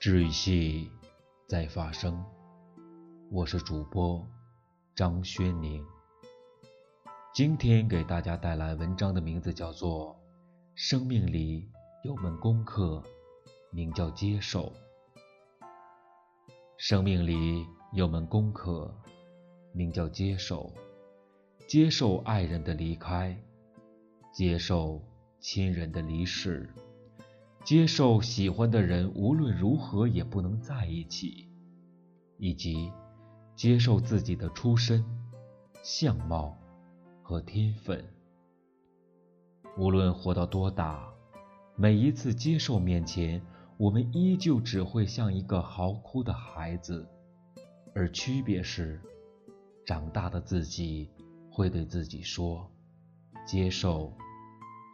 治愈系在发生，我是主播张轩宁。今天给大家带来文章的名字叫做《生命里有门功课，名叫接受》。生命里有门功课，名叫接受。接受爱人的离开，接受亲人的离世。接受喜欢的人无论如何也不能在一起，以及接受自己的出身、相貌和天分。无论活到多大，每一次接受面前，我们依旧只会像一个嚎哭的孩子，而区别是，长大的自己会对自己说：“接受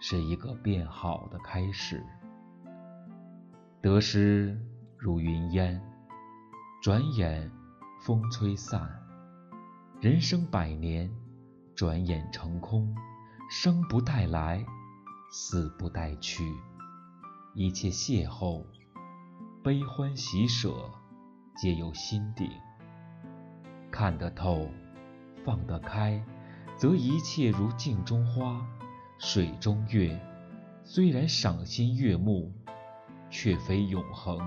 是一个变好的开始。”得失如云烟，转眼风吹散。人生百年，转眼成空。生不带来，死不带去。一切邂逅，悲欢喜舍，皆由心定。看得透，放得开，则一切如镜中花，水中月。虽然赏心悦目。却非永恒，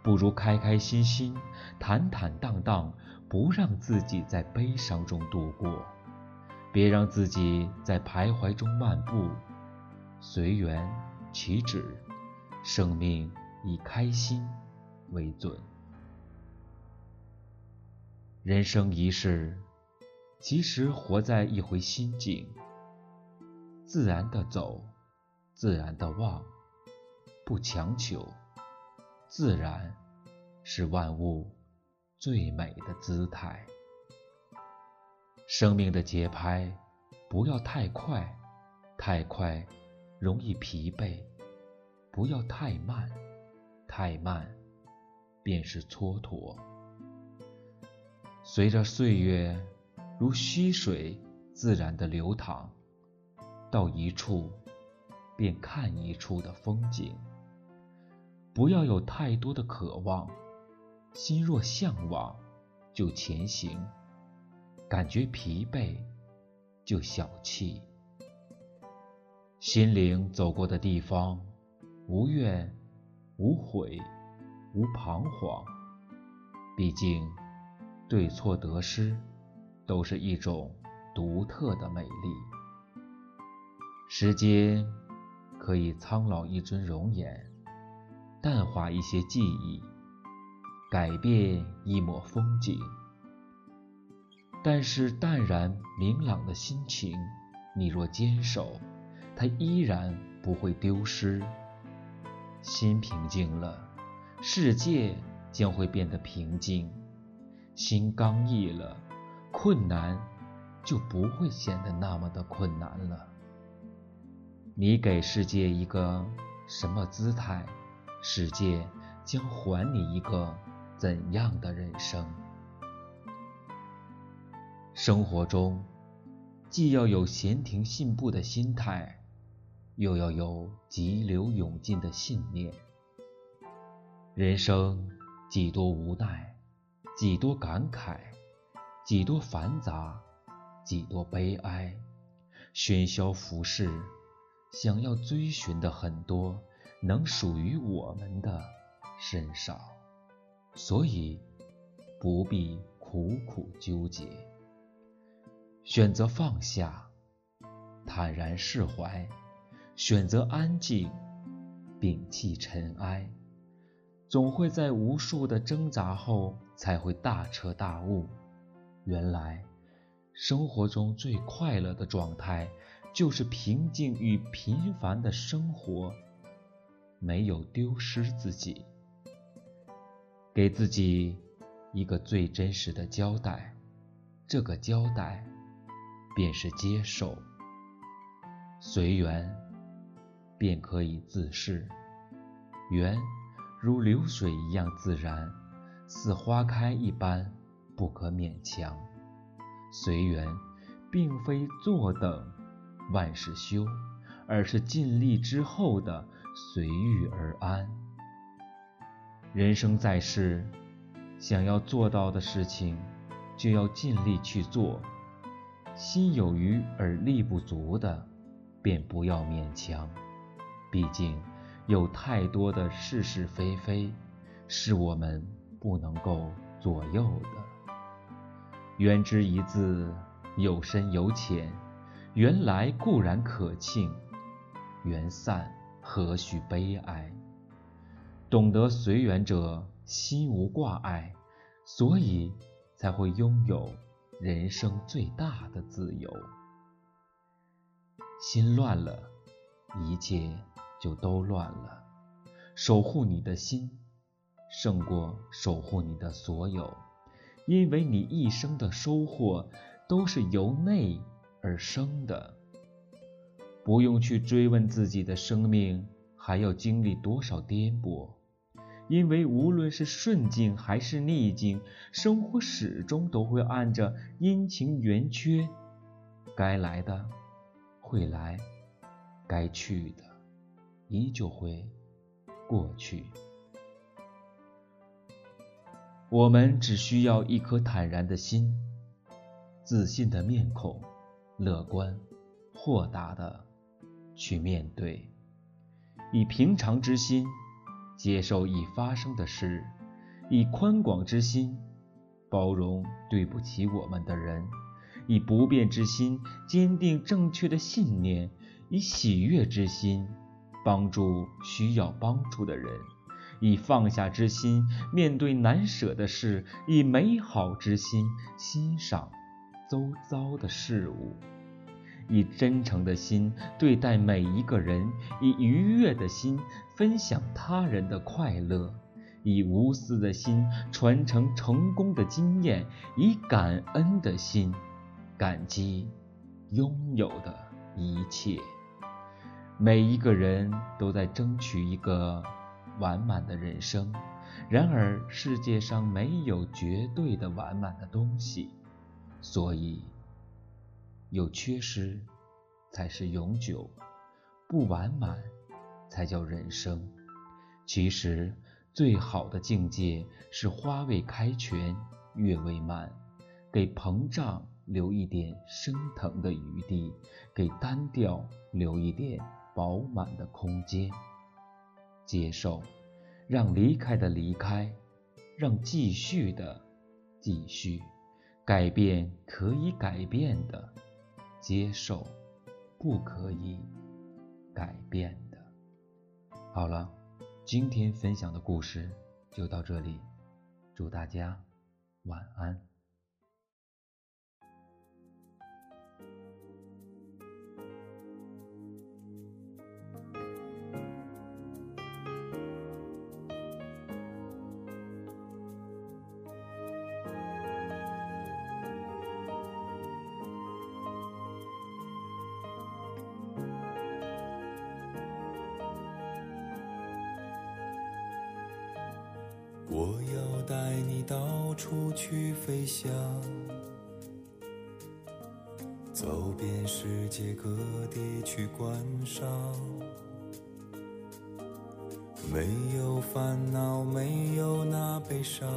不如开开心心、坦坦荡荡，不让自己在悲伤中度过，别让自己在徘徊中漫步。随缘起止，生命以开心为准。人生一世，其实活在一回心境，自然的走，自然的忘。不强求，自然是万物最美的姿态。生命的节拍不要太快，太快容易疲惫；不要太慢，太慢便是蹉跎。随着岁月如溪水自然的流淌，到一处便看一处的风景。不要有太多的渴望，心若向往就前行，感觉疲惫就小憩。心灵走过的地方，无怨无悔无彷徨。毕竟，对错得失都是一种独特的美丽。时间可以苍老一尊容颜。淡化一些记忆，改变一抹风景。但是淡然明朗的心情，你若坚守，它依然不会丢失。心平静了，世界将会变得平静；心刚毅了，困难就不会显得那么的困难了。你给世界一个什么姿态？世界将还你一个怎样的人生？生活中，既要有闲庭信步的心态，又要有急流勇进的信念。人生几多无奈，几多感慨，几多繁杂，几多悲哀，喧嚣浮世，想要追寻的很多。能属于我们的甚少，所以不必苦苦纠结。选择放下，坦然释怀；选择安静，摒弃尘埃。总会在无数的挣扎后，才会大彻大悟。原来，生活中最快乐的状态，就是平静与平凡的生活。没有丢失自己，给自己一个最真实的交代，这个交代便是接受，随缘便可以自适，缘如流水一样自然，似花开一般不可勉强，随缘并非坐等万事休，而是尽力之后的。随遇而安，人生在世，想要做到的事情，就要尽力去做。心有余而力不足的，便不要勉强。毕竟，有太多的是是非非，是我们不能够左右的。缘之一字，有深有浅。缘来固然可庆，缘散何须悲哀？懂得随缘者，心无挂碍，所以才会拥有。人生最大的自由，心乱了，一切就都乱了。守护你的心，胜过守护你的所有，因为你一生的收获都是由内而生的。不用去追问自己的生命还要经历多少颠簸。因为无论是顺境还是逆境，生活始终都会按着阴晴圆缺，该来的会来，该去的依旧会过去。我们只需要一颗坦然的心，自信的面孔，乐观豁达的去面对，以平常之心。接受已发生的事，以宽广之心包容对不起我们的人，以不变之心坚定正确的信念，以喜悦之心帮助需要帮助的人，以放下之心面对难舍的事，以美好之心欣赏周遭的事物。以真诚的心对待每一个人，以愉悦的心分享他人的快乐，以无私的心传承成功的经验，以感恩的心感激拥有的一切。每一个人都在争取一个完满的人生，然而世界上没有绝对的完满的东西，所以。有缺失，才是永久；不完满，才叫人生。其实，最好的境界是花未开全，月未满，给膨胀留一点升腾的余地，给单调留一点饱满的空间。接受，让离开的离开，让继续的继续，改变可以改变的。接受不可以改变的。好了，今天分享的故事就到这里，祝大家晚安。我要带你到处去飞翔，走遍世界各地去观赏。没有烦恼，没有那悲伤，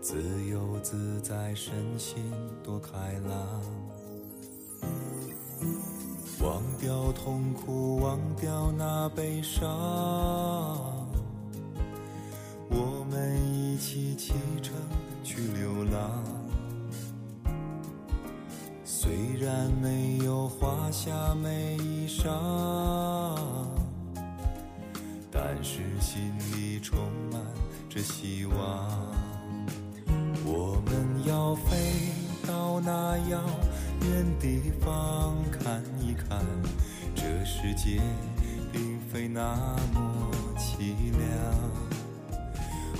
自由自在，身心多开朗。忘掉痛苦，忘掉那悲伤。起启程去流浪，虽然没有华夏美衣裳，但是心里充满着希望。我们要飞到那遥远地方看一看，这世界并非那么凄凉。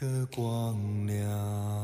的光亮。